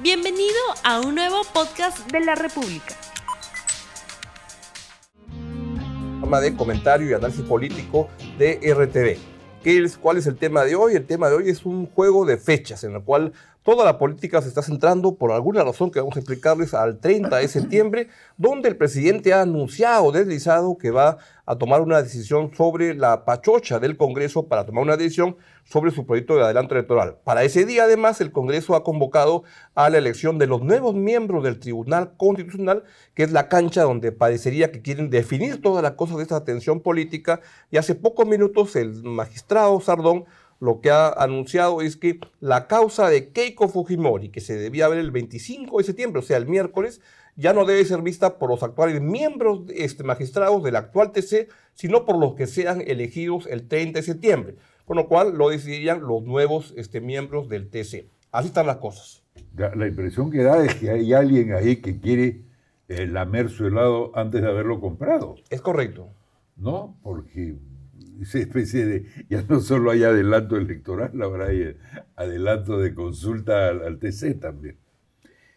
Bienvenido a un nuevo podcast de la República. de comentario y análisis político de RTV. ¿Qué es, ¿Cuál es el tema de hoy? El tema de hoy es un juego de fechas en el cual Toda la política se está centrando, por alguna razón que vamos a explicarles, al 30 de septiembre, donde el presidente ha anunciado, deslizado, que va a tomar una decisión sobre la pachocha del Congreso para tomar una decisión sobre su proyecto de adelanto electoral. Para ese día, además, el Congreso ha convocado a la elección de los nuevos miembros del Tribunal Constitucional, que es la cancha donde parecería que quieren definir todas las cosas de esta tensión política. Y hace pocos minutos el magistrado Sardón lo que ha anunciado es que la causa de Keiko Fujimori, que se debía ver el 25 de septiembre, o sea, el miércoles, ya no debe ser vista por los actuales miembros este, magistrados del actual TC, sino por los que sean elegidos el 30 de septiembre, con lo cual lo decidirían los nuevos este, miembros del TC. Así están las cosas. La, impresión que da es que hay alguien ahí que quiere eh, lamer su helado antes de haberlo comprado. Es correcto. ¿No? Porque esa especie de, ya no solo hay adelanto electoral, ahora hay adelanto de consulta al, TC también.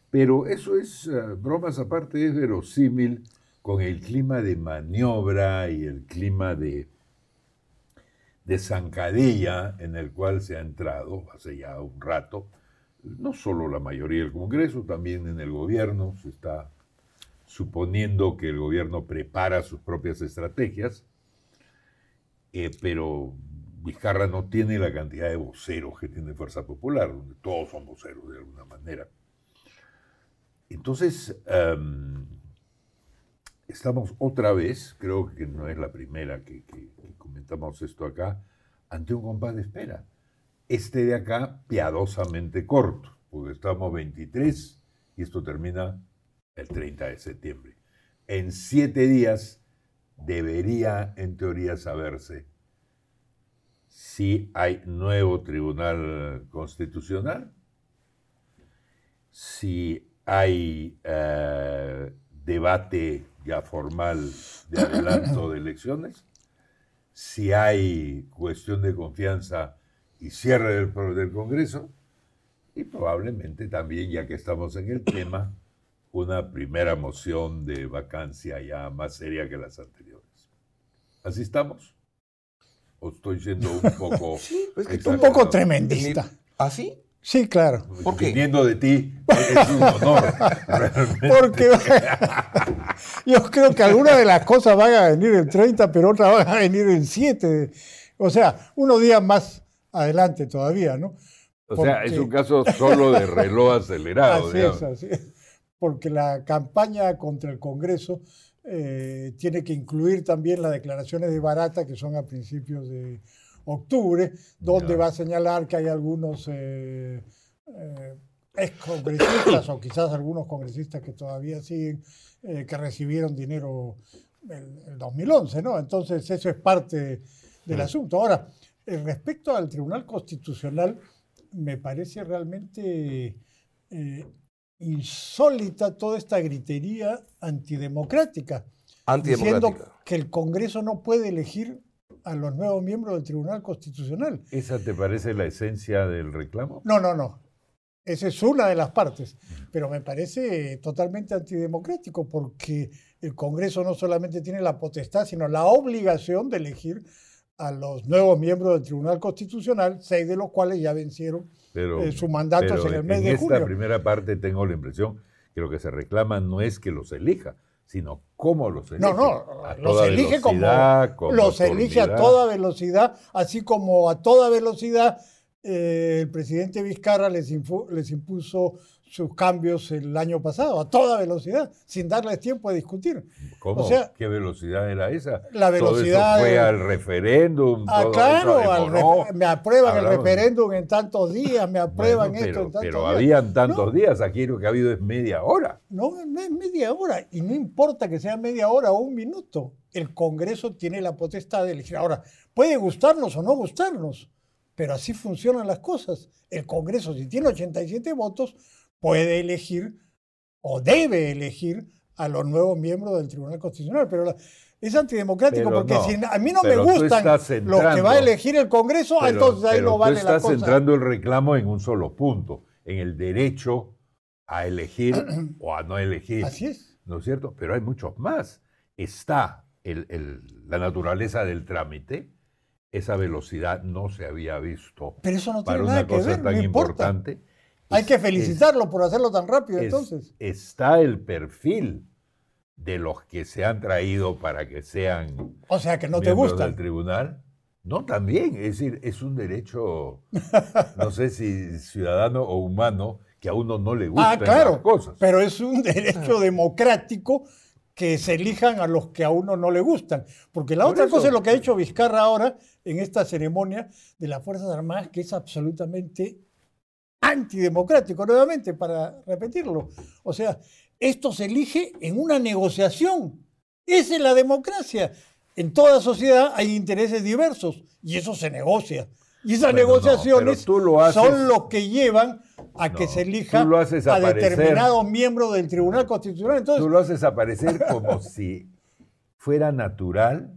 Pero eso es, eh, bromas aparte, es verosímil con el clima de maniobra y el clima de, de zancadilla en el cual se ha entrado hace ya un rato, no solo la mayoría del Congreso, también en el gobierno, se está suponiendo que el gobierno prepara sus propias estrategias, eh, pero Vizcarra no tiene la cantidad de voceros que tiene Fuerza Popular, donde todos son voceros de alguna manera. Entonces, estamos otra vez, creo que no es la primera que, comentamos esto acá, ante un compás de espera. Este de acá, piadosamente corto, porque estamos 23 y esto termina el 30 de septiembre. En siete días debería en teoría saberse si hay nuevo tribunal constitucional, si hay eh, debate ya formal de adelanto de elecciones, si hay cuestión de confianza y cierre del, del Congreso, y probablemente también, ya que estamos en el tema, una primera moción de vacancia ya más seria que las anteriores. ¿Así estamos? ¿O estoy siendo un poco... un poco tremendista. ¿Así? Sí, claro. Viniendo de ti es un honor. Porque yo creo que algunas de las cosas van a venir en 30, pero otras van a venir en 7. O sea, unos días más adelante todavía, ¿no? O sea, es un caso solo de reloj acelerado. así es, así es. Porque la campaña contra el Congreso eh, tiene que incluir también las declaraciones de Barata, que son a principios de octubre, donde va a señalar que hay algunos eh, eh, excongresistas o quizás algunos congresistas que todavía siguen, que recibieron dinero en el 2011, ¿no? Entonces eso es parte del asunto. Ahora, respecto al Tribunal Constitucional, me parece realmente insólita toda esta gritería antidemocrática. Antidemocrática. Diciendo que el Congreso no puede elegir a los nuevos miembros del Tribunal Constitucional. ¿Esa te parece la esencia del reclamo? No, no, no. Esa es una de las partes, pero me parece totalmente antidemocrático porque el Congreso no solamente tiene la potestad, sino la obligación de elegir a los nuevos miembros del Tribunal Constitucional, seis de los cuales ya vencieron pero, eh, su mandato en el mes de julio. En esta primera parte tengo la impresión que lo que se reclama no es que los elija, sino cómo los elige. No, no, los elige como, los elige a toda velocidad, así como a toda velocidad eh, el presidente Vizcarra les, les impuso sus cambios el año pasado, a toda velocidad, sin darles tiempo a discutir. ¿Cómo? O sea, ¿Qué velocidad era esa? La velocidad. Todo eso fue al referéndum. Ah, claro, me aprueban el referéndum en tantos días, me aprueban esto pero, en tantos pero habían tantos días, aquí lo que ha habido es media hora. No, no es media hora, y no importa que sea media hora o un minuto, el Congreso tiene la potestad de elegir. Ahora, puede gustarnos o no gustarnos, pero así funcionan las cosas. El Congreso, si tiene 87 votos, puede elegir o debe elegir a los nuevos miembros del Tribunal Constitucional. Pero es antidemocrático porque si a mí no me gustan los que va a elegir el Congreso, entonces ahí no vale la cosa. Estás centrando el reclamo en un solo punto, en el derecho a elegir o a no elegir. Así es. ¿No es cierto? Pero hay muchos más. Está la naturaleza del trámite, esa velocidad no se había visto Pero eso no tiene para nada una que cosa ver, tan no importante. Hay que es- felicitarlo por hacerlo tan rápido, es- entonces. Está el perfil de los que se han traído para que sean O sea, que no te miembros gusta. del tribunal. No, también. Es decir, es un derecho, no sé si ciudadano o humano, que a uno no le Ah, gustan claro. las cosas. Pero es un derecho democrático que se elijan a los que a uno no le gustan. Porque la Por otra eso. cosa es lo que ha hecho Vizcarra ahora en esta ceremonia de las Fuerzas Armadas, que es absolutamente antidemocrático, nuevamente, para repetirlo. O sea, esto se elige en una negociación. Esa es la democracia. En toda sociedad hay intereses diversos y eso se negocia. Y esas Bueno, negociaciones lo haces- son los que llevan a que se elija tú lo haces a determinados miembros del Tribunal Constitucional. Entonces, Tú lo haces aparecer como si fuera natural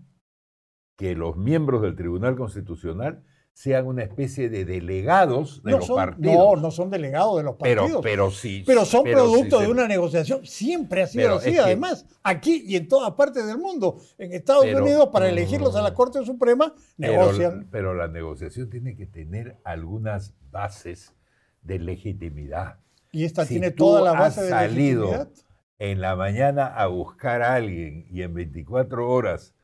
que los miembros del Tribunal Constitucional sean una especie de delegados de no los son, partidos. no, no son delegados de los partidos. pero sí. Pero son pero sí producto de una negociación. Siempre ha sido así, que- además, aquí y en todas partes del mundo. En Estados Pero- Unidos, para elegirlos a la Corte Suprema, negocian. pero la negociación tiene que tener algunas bases de legitimidad. Y esta si tiene toda la base de salido legitimidad. en la mañana a buscar a alguien y en 24 horas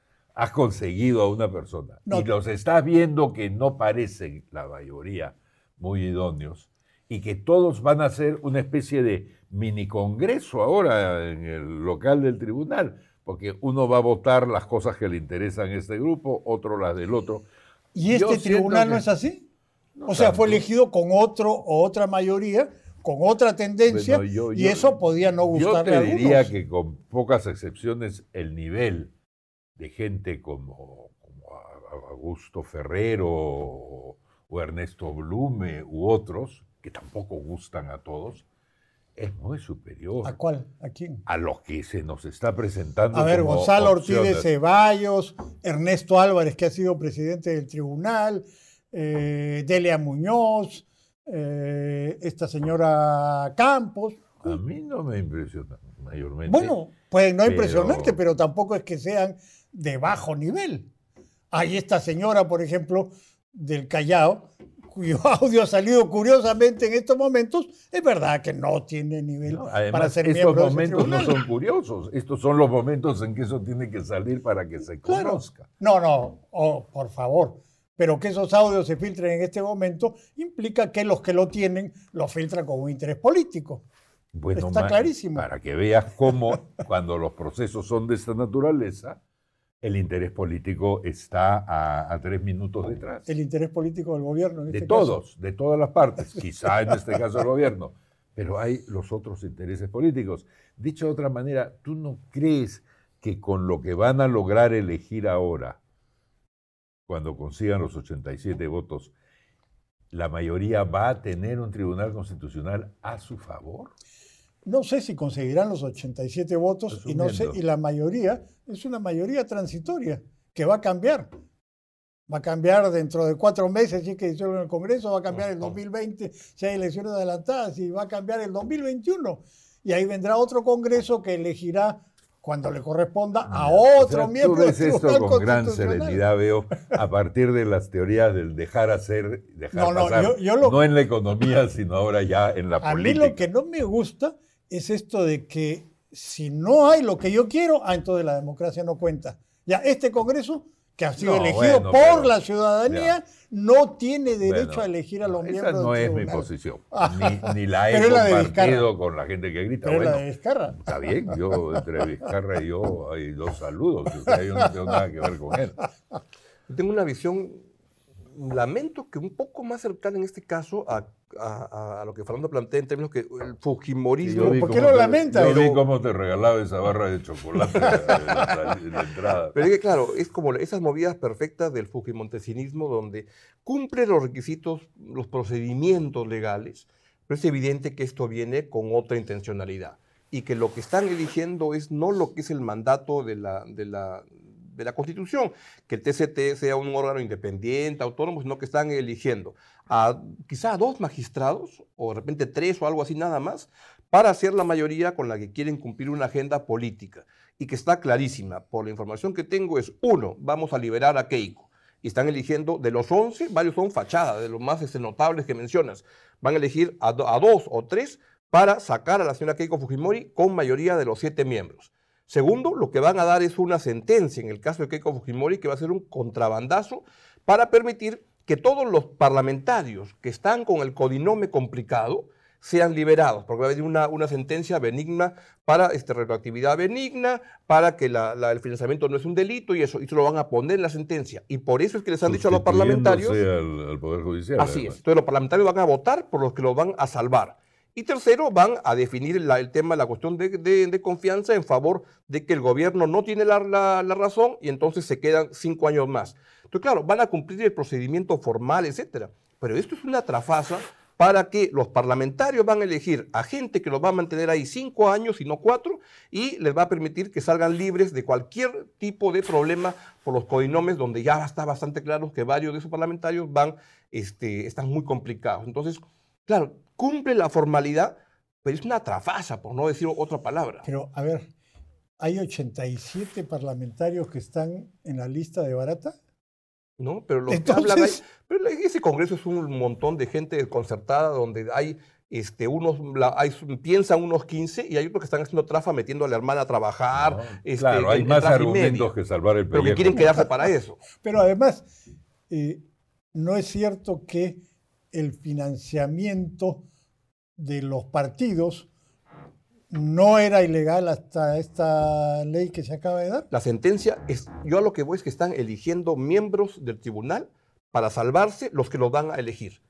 has conseguido a una persona No. y los estás viendo que no parecen la mayoría muy idóneos y que todos van a hacer una especie de mini congreso ahora en el local del tribunal, porque uno va a votar las cosas que le interesan a este grupo, otro las del otro. ¿Y Yo este tribunal no es así? No o sea, fue elegido con otro o otra mayoría, con otra tendencia, Bueno, yo- y yo- eso podía no Yo gustarle te a diría algunos. que con pocas excepciones el nivel de gente como, como Augusto Ferrero o, o Ernesto Blume u otros, que tampoco gustan a todos, es muy superior ¿A cuál? ¿A quién? a los que se nos está presentando. A ver, como Gonzalo Ortiz de. Ceballos, Ernesto Álvarez, que ha sido presidente del tribunal, eh, Delia Muñoz, eh, esta señora Campos. A mí no me impresiona mayormente. Bueno, pueden no pero- impresionarte, pero tampoco es que sean de bajo nivel. Hay esta señora, por ejemplo, del Callao, cuyo audio ha salido curiosamente en estos momentos, es verdad que no tiene nivel No, para además, ser estos miembro de ese momentos no son curiosos. Estos son los momentos en que eso tiene que salir para que se Claro. conozca. No, no, oh, por favor. Pero que esos audios se filtren en este momento implica que los que lo tienen lo filtran con un interés político. Bueno, Está ma- clarísimo. Para que veas cómo cuando los procesos son de esta naturaleza, el interés político está a, a tres minutos detrás. El interés político del gobierno. En de este caso. todos, de todas las partes, quizá en este caso el gobierno, pero hay los otros intereses políticos. Dicho de otra manera, ¿tú no crees que con lo que van a lograr elegir ahora, cuando consigan los 87 votos, la mayoría va a tener un tribunal constitucional a su favor? No sé si conseguirán los 87 votos y no sé, y la mayoría es una mayoría transitoria que va a cambiar. Va a cambiar dentro de cuatro meses, si es que disuelven el Congreso, va a cambiar el 2020 si hay elecciones adelantadas y va a cambiar el 2021. Y ahí vendrá otro Congreso que elegirá cuando le corresponda a O otro sea, miembro Tú ves del esto con gran serenidad, veo, a partir de las teorías del dejar hacer, dejar No, no, pasar, yo- yo lo- no en la economía, sino ahora ya en la A mí política. lo que no me gusta es esto de que si no hay lo que yo quiero, ah, entonces la democracia no cuenta. Ya este Congreso, que ha sido No, elegido bueno, por pero- la ciudadanía, no tiene derecho Bueno, a elegir a los esa miembros no del es mi posición, ni, ni la he la compartido Vizcarra. con la gente que grita. Pero es la Bueno, de Vizcarra. está bien, yo entre Vizcarra y yo hay dos saludos, o sea, yo no tengo nada que ver con él. Yo tengo una visión, lamento que un poco más cercana en este caso a, a- a lo que Fernando plantea en términos que el fujimorismo... ¿por qué lo lamenta? Yo vi cómo te regalaba esa barra de chocolate en la, en la entrada. Pero es que, claro, es como esas movidas perfectas del fujimontesinismo donde cumple los requisitos, los procedimientos legales, pero es evidente que esto viene con otra intencionalidad y que lo que están eligiendo es no lo que es el mandato de la, de la, de la Constitución, que el TCT sea un órgano independiente, autónomo, sino que están eligiendo a quizá a dos magistrados, o de repente tres o algo así nada más, para hacer la mayoría con la que quieren cumplir una agenda política. Y que está clarísima, por la información que tengo, es uno, vamos a liberar a Keiko. Y están eligiendo de los 11, varios son fachadas, de los más este, notables que mencionas. Van a elegir a, a dos o tres para sacar a la señora Keiko Fujimori con mayoría de los siete miembros. Segundo, lo que van a dar es una sentencia en el caso de Keiko Fujimori que va a ser un contrabandazo para permitir que todos los parlamentarios que están con el codinome complicado sean liberados, porque va a haber una, una sentencia benigna para este, retroactividad benigna, para que el financiamiento no es un delito y eso, y eso lo van a poner en la sentencia. Y por eso es que les han dicho a los parlamentarios... Al, Poder Judicial. Así es. Entonces los parlamentarios van a votar por los que lo van a salvar. Y tercero, van a definir el tema, la cuestión de, confianza en favor de que el gobierno no tiene la, razón y entonces se quedan cinco años más. Entonces, claro, van a cumplir el procedimiento formal, etcétera. Pero esto es una trafaza para que los parlamentarios van a elegir a gente que los va a mantener ahí cinco años y no cuatro, y les va a permitir que salgan libres de cualquier tipo de problema por los codinomes, donde ya está bastante claro que varios de esos parlamentarios van, este, están muy complicados. Entonces, claro, cumple la formalidad, pero es una trafaza, por no decir otra palabra. Pero, a ver, ¿hay 87 parlamentarios que están en la lista de Barata? ¿no? Pero los que hablan ahí, pero ese congreso es un montón de gente concertada donde hay este, unos, hay, piensan unos 15 y hay otros que están haciendo trafa metiendo a la hermana a trabajar. este, claro, hay más argumentos que salvar el Pero que quieren quedarse para eso. Pero además, eh, no es cierto que el financiamiento de los partidos no era ilegal hasta esta ley que se acaba de dar. La sentencia es, yo a lo que voy es que están eligiendo miembros del tribunal para salvarse los que lo van a elegir.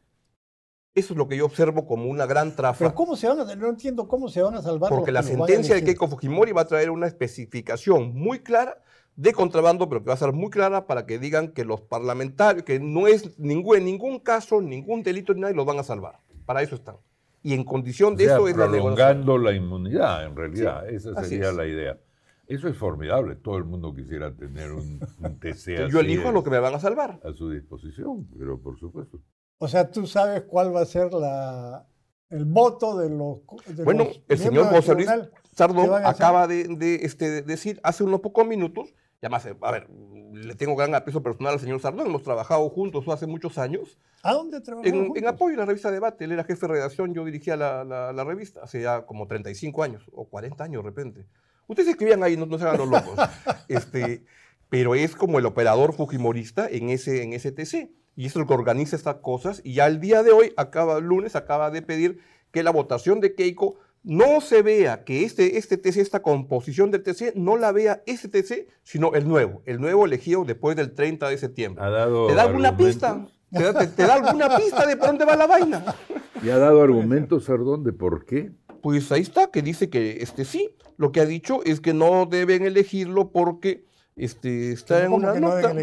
Eso es lo que yo observo como una gran trafa. Pero ¿cómo se van a, no entiendo cómo se van a salvar. Porque la sentencia de Keiko Fujimori va a traer una especificación muy clara de contrabando, pero que va a ser muy clara para que digan que los parlamentarios, que no es ningún, en ningún caso, ningún delito ni nadie los van a salvar. Para eso están y en condición de eso es la negociación. la inmunidad, en realidad, esa sería la idea. Eso es formidable, todo el mundo quisiera tener un, TC Yo elijo lo que me van a salvar. A su disposición, pero por supuesto. O sea, tú sabes cuál va a ser la, el voto de los... bueno, el señor José Luis Sardón acaba de, de este, decir hace unos pocos minutos ya más, a ver, le tengo gran aprecio personal al señor Sardón, hemos trabajado juntos hace muchos años. ¿A dónde trabajó? En, en, apoyo a la revista Debate, él era jefe de redacción, yo dirigía la, la, revista hace ya como 35 años, o 40 años de repente. Ustedes escribían ahí, no, no se hagan los locos. este, pero es como el operador fujimorista en ese, en ese TC. Y es el que organiza estas cosas. Y ya el día de hoy, acaba, el lunes, acaba de pedir que la votación de Keiko no se vea que este, este TC, esta composición del TC, no la vea este TC, sino el nuevo, el nuevo elegido después del 30 de septiembre. ¿Te da alguna pista? ¿Te da, alguna pista de por dónde va la vaina? ¿Y ha dado argumentos, Sardón, de por qué? Pues ahí está, que dice que este sí. Lo que ha dicho es que no deben elegirlo porque este, está en una nota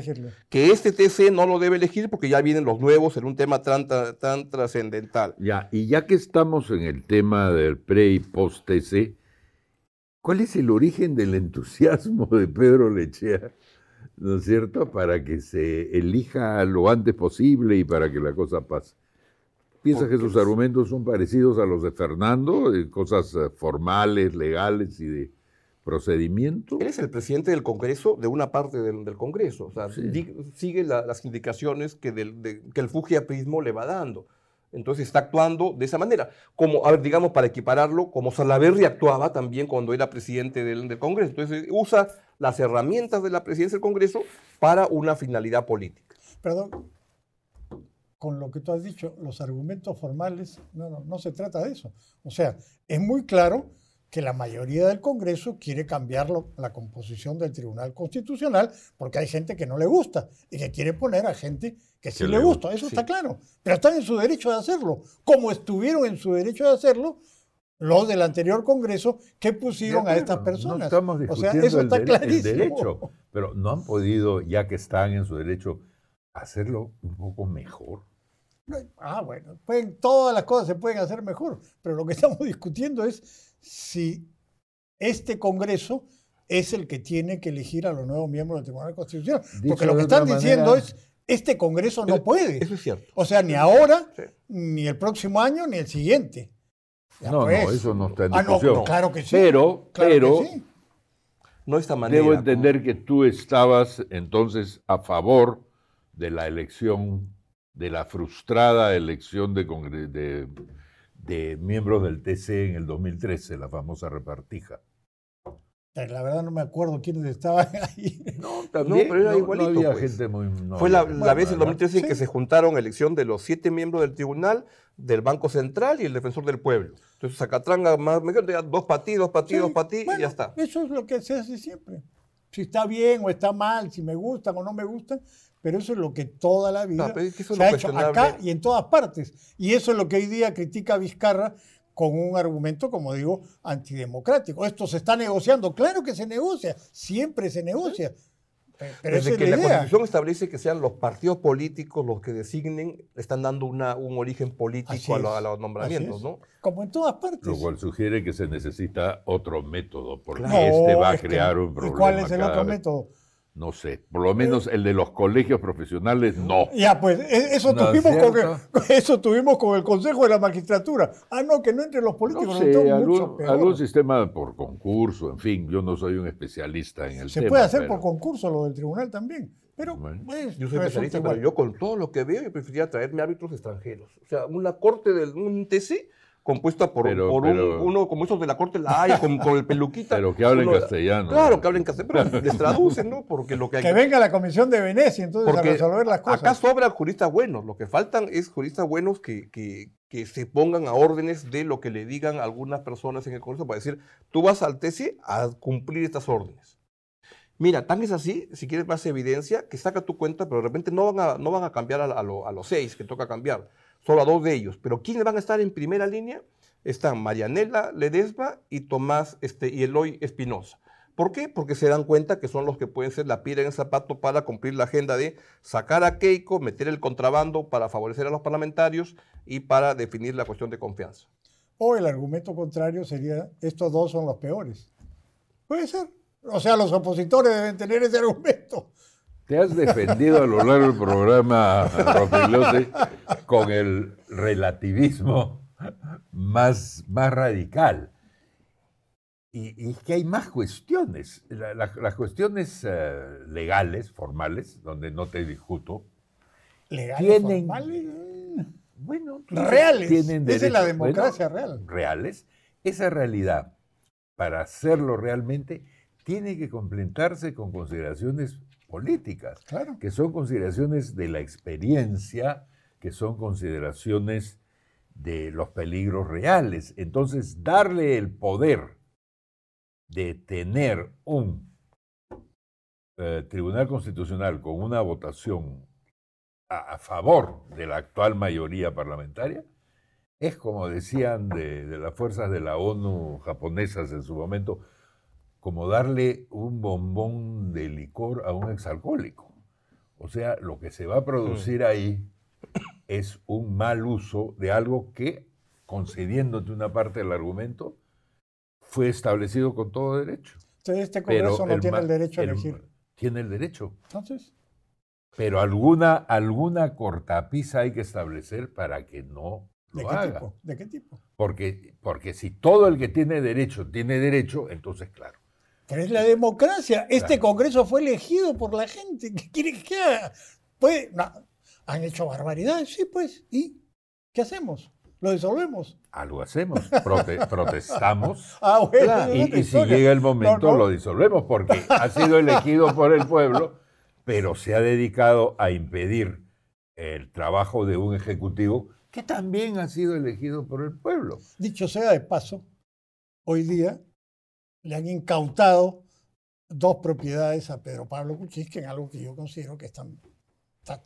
que este TC no lo debe elegir porque ya vienen los nuevos en un tema tan, tan trascendental. Ya, y ya que estamos en el tema del pre y post TC, ¿cuál es el origen del entusiasmo de Pedro Lechea, ¿no es cierto?, para que se elija lo antes posible y para que la cosa pase. ¿Piensa que sus argumentos son parecidos a los de Fernando, de cosas eh, formales, legales y de procedimiento. Él es el presidente del Congreso, de una parte del, Congreso. O sea, sigue las indicaciones que, del, que el fujiaprismo le va dando. Entonces está actuando de esa manera. Como, a ver, digamos, para equipararlo, como Salaverry actuaba también cuando era presidente del, del, Congreso. Entonces usa las herramientas de la presidencia del Congreso para una finalidad política. Perdón, con lo que tú has dicho, los argumentos formales, no, no, no se trata de eso. O sea, es muy claro que la mayoría del Congreso quiere cambiar la composición del Tribunal Constitucional porque hay gente que no le gusta y que quiere poner a gente que sí le gusta. Eso está claro. Pero están en su derecho de hacerlo, como estuvieron en su derecho de hacerlo los del anterior Congreso que pusieron a estas personas. No estamos discutiendo o sea, eso está el, derecho, pero no han podido, ya que están en su derecho, hacerlo un poco mejor. Ah, bueno, pueden, todas las cosas se pueden hacer mejor, pero lo que estamos discutiendo es si este Congreso es el que tiene que elegir a los nuevos miembros del Tribunal Constitucional. Dicho Porque lo que están diciendo manera- es, este Congreso no puede. Eso es cierto. O sea, ni ahora, Sí. ni el próximo año, ni el siguiente. Ya No, pues. no, eso no está en Ah, no, discusión. claro que sí. Pero, Claro que pero sí. No de esta manera. debo entender que tú estabas entonces a favor de la elección, de la frustrada elección de, congre- de, de miembros del TC en el 2013, la famosa repartija. Eh, La verdad no me acuerdo quiénes estaban ahí. No, pero era no, igualito, había pues. gente muy... no Fue la, la vez en mala. 2013 en que Sí. se juntaron elección de los siete miembros del tribunal, del Banco Central y el defensor del pueblo. Entonces Zacatranga más, me quedo, ya dos para ti, dos para ti, Sí, dos para ti y bueno, ya está. Eso es lo que se hace siempre. Si está bien o está mal, si me gustan o no me gustan, pero eso es lo que toda la vida No, es que se ha hecho acá y en todas partes. Y eso es lo que hoy día critica Vizcarra con un argumento, como digo, antidemocrático. Esto se está negociando. Claro que se negocia, siempre se negocia. Pero Desde es que la. Constitución establece que sean los partidos políticos los que designen, están dando una, un origen político a, lo- es, a los nombramientos. ¿no? Como en todas partes. Lo cual sugiere que se necesita otro método, porque este va a es que- crear un ¿Y problema. cuál es el otro vez. método? No sé, por lo menos el de los colegios profesionales, no. Ya, pues e- eso, No, tuvimos con el, eso tuvimos con el Consejo de la Magistratura. Ah, no, que no entre los políticos. No no, entonces sé, mucho algún, peor. algún sistema por concurso, en fin, yo no soy un especialista en el Se tema. puede hacer pero- por concurso lo del tribunal también. Pero Bueno. pues, Yo soy especialista, pero yo con todo lo que veo, yo preferiría traerme árbitros extranjeros. O sea, una corte del un TC compuesta por, Pero- por un- pero- uno como esos de la corte La Haya, con, con el peluquita. Pero que hablen castellano. Claro, que hablen castellano, pero les traducen, ¿no? Porque lo que hay Que venga la comisión de Venecia entonces Porque a resolver las cosas. Acá sobran juristas buenos, lo que faltan es juristas buenos que, que- que se pongan a órdenes de lo que le digan algunas personas en el Congreso para decir, tú vas al TC a cumplir estas órdenes. Mira, tan es así, si quieres más evidencia, que saca tu cuenta, pero de repente no van a, no van a cambiar a, a lo- a los seis que toca cambiar, solo a dos de ellos. Pero ¿quiénes van a estar en primera línea? Están Marianela Ledesma y Tomás este, y Eloy Espinosa. ¿Por qué? Porque se dan cuenta que son los que pueden ser la piedra en el zapato para cumplir la agenda de sacar a Keiko, meter el contrabando para favorecer a los parlamentarios y para definir la cuestión de confianza. O el argumento contrario sería, estos dos son los peores. Puede ser. O sea, los opositores deben tener ese argumento. Te has defendido a lo largo del programa, Ropilote, con el relativismo más, más radical. Y, y es que hay más cuestiones. La- la- las cuestiones eh, legales, formales, donde no te discuto, Legales, Tienen- formales, eh, bueno, reales. tienen Esa es la democracia bueno, real. reales, esa realidad, para hacerlo realmente, tiene que complementarse con consideraciones políticas, Claro. que son consideraciones de la experiencia, que son consideraciones de los peligros reales. Entonces, darle el poder de tener un eh, Tribunal Constitucional con una votación a, a favor de la actual mayoría parlamentaria, es como decían de, de las fuerzas de la ONU japonesas en su momento, como darle un bombón de licor a un exalcohólico. O sea, lo que se va a producir ahí es un mal uso de algo que, concediéndote una parte del argumento, fue establecido con todo derecho. Entonces este Pero Congreso no el tiene el derecho a el- elegir. Tiene el derecho. Entonces, Pero alguna, alguna cortapisa hay que establecer para que no ¿de lo qué haga. tipo? ¿De qué tipo? Porque, porque si todo el que tiene derecho tiene derecho, entonces claro. Pero es la democracia. Este Congreso fue elegido por la gente. ¿Qué quiere que haga? Pues, no, han hecho barbaridades, sí, pues. ¿Y qué hacemos? ¿Lo disolvemos? Algo hacemos, prote- protestamos Ah, bueno, Claro, y, si llega el momento No, no. lo disolvemos porque ha sido elegido por el pueblo, pero se ha dedicado a impedir el trabajo de un ejecutivo que también ha sido elegido por el pueblo. Dicho sea de paso, hoy día le han incautado dos propiedades a Pedro Pablo Kuczynski, que en algo que yo considero que están, está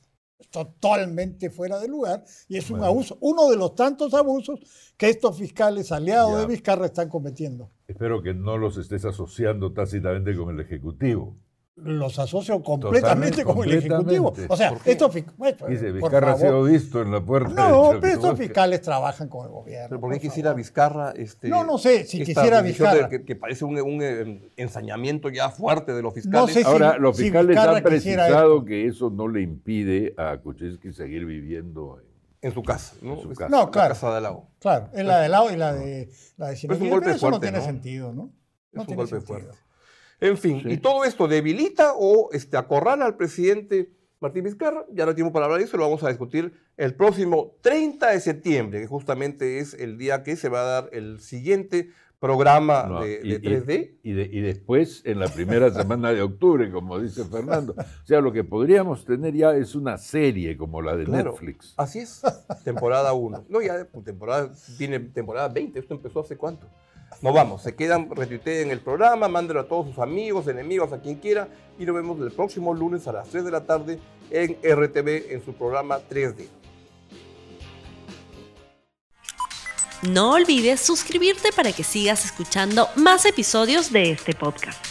totalmente fuera de lugar y es un abuso, uno de los tantos abusos que estos fiscales aliados Ya. de Vizcarra están cometiendo. Espero que no los estés asociando tácitamente con el ejecutivo. Los asocio completamente con el Ejecutivo. O sea, estos fiscales. Dice, Vizcarra ha sido visto en la puerta. No, pero estos fiscales trabajan con el gobierno. ¿Pero por qué quisiera Vizcarra? Este, no, no sé, si quisiera Vizcarra. que, parece un, un, ensañamiento ya fuerte de los fiscales. No sé Ahora, los fiscales han precisado que eso no le impide a Kuczynski seguir viviendo en su casa, ¿no? En su casa. No, claro. La casa de lado. Claro, en la de lado y la de la de Pero, es un golpe pero eso no tiene sentido, ¿no? No es un golpe fuerte. En fin, y todo esto debilita o este, acorrala al presidente Martín Vizcarra. Ya no tenemos para hablar de eso, lo vamos a discutir el próximo 30 de septiembre, que justamente es el día que se va a dar el siguiente programa de, 3D. Y, y, después, en la primera semana de octubre, como dice Fernando. O sea, lo que podríamos tener ya es una serie como la de Netflix. Así es, temporada 1. No, ya temporada, tiene temporada 20, esto empezó hace cuánto. No vamos, se quedan, retuiteen el programa, mándenlo a todos sus amigos, enemigos, a quien quiera, y nos vemos el próximo lunes a las 3 de la tarde en RTV en su programa 3D. No olvides suscribirte para que sigas escuchando más episodios de este podcast.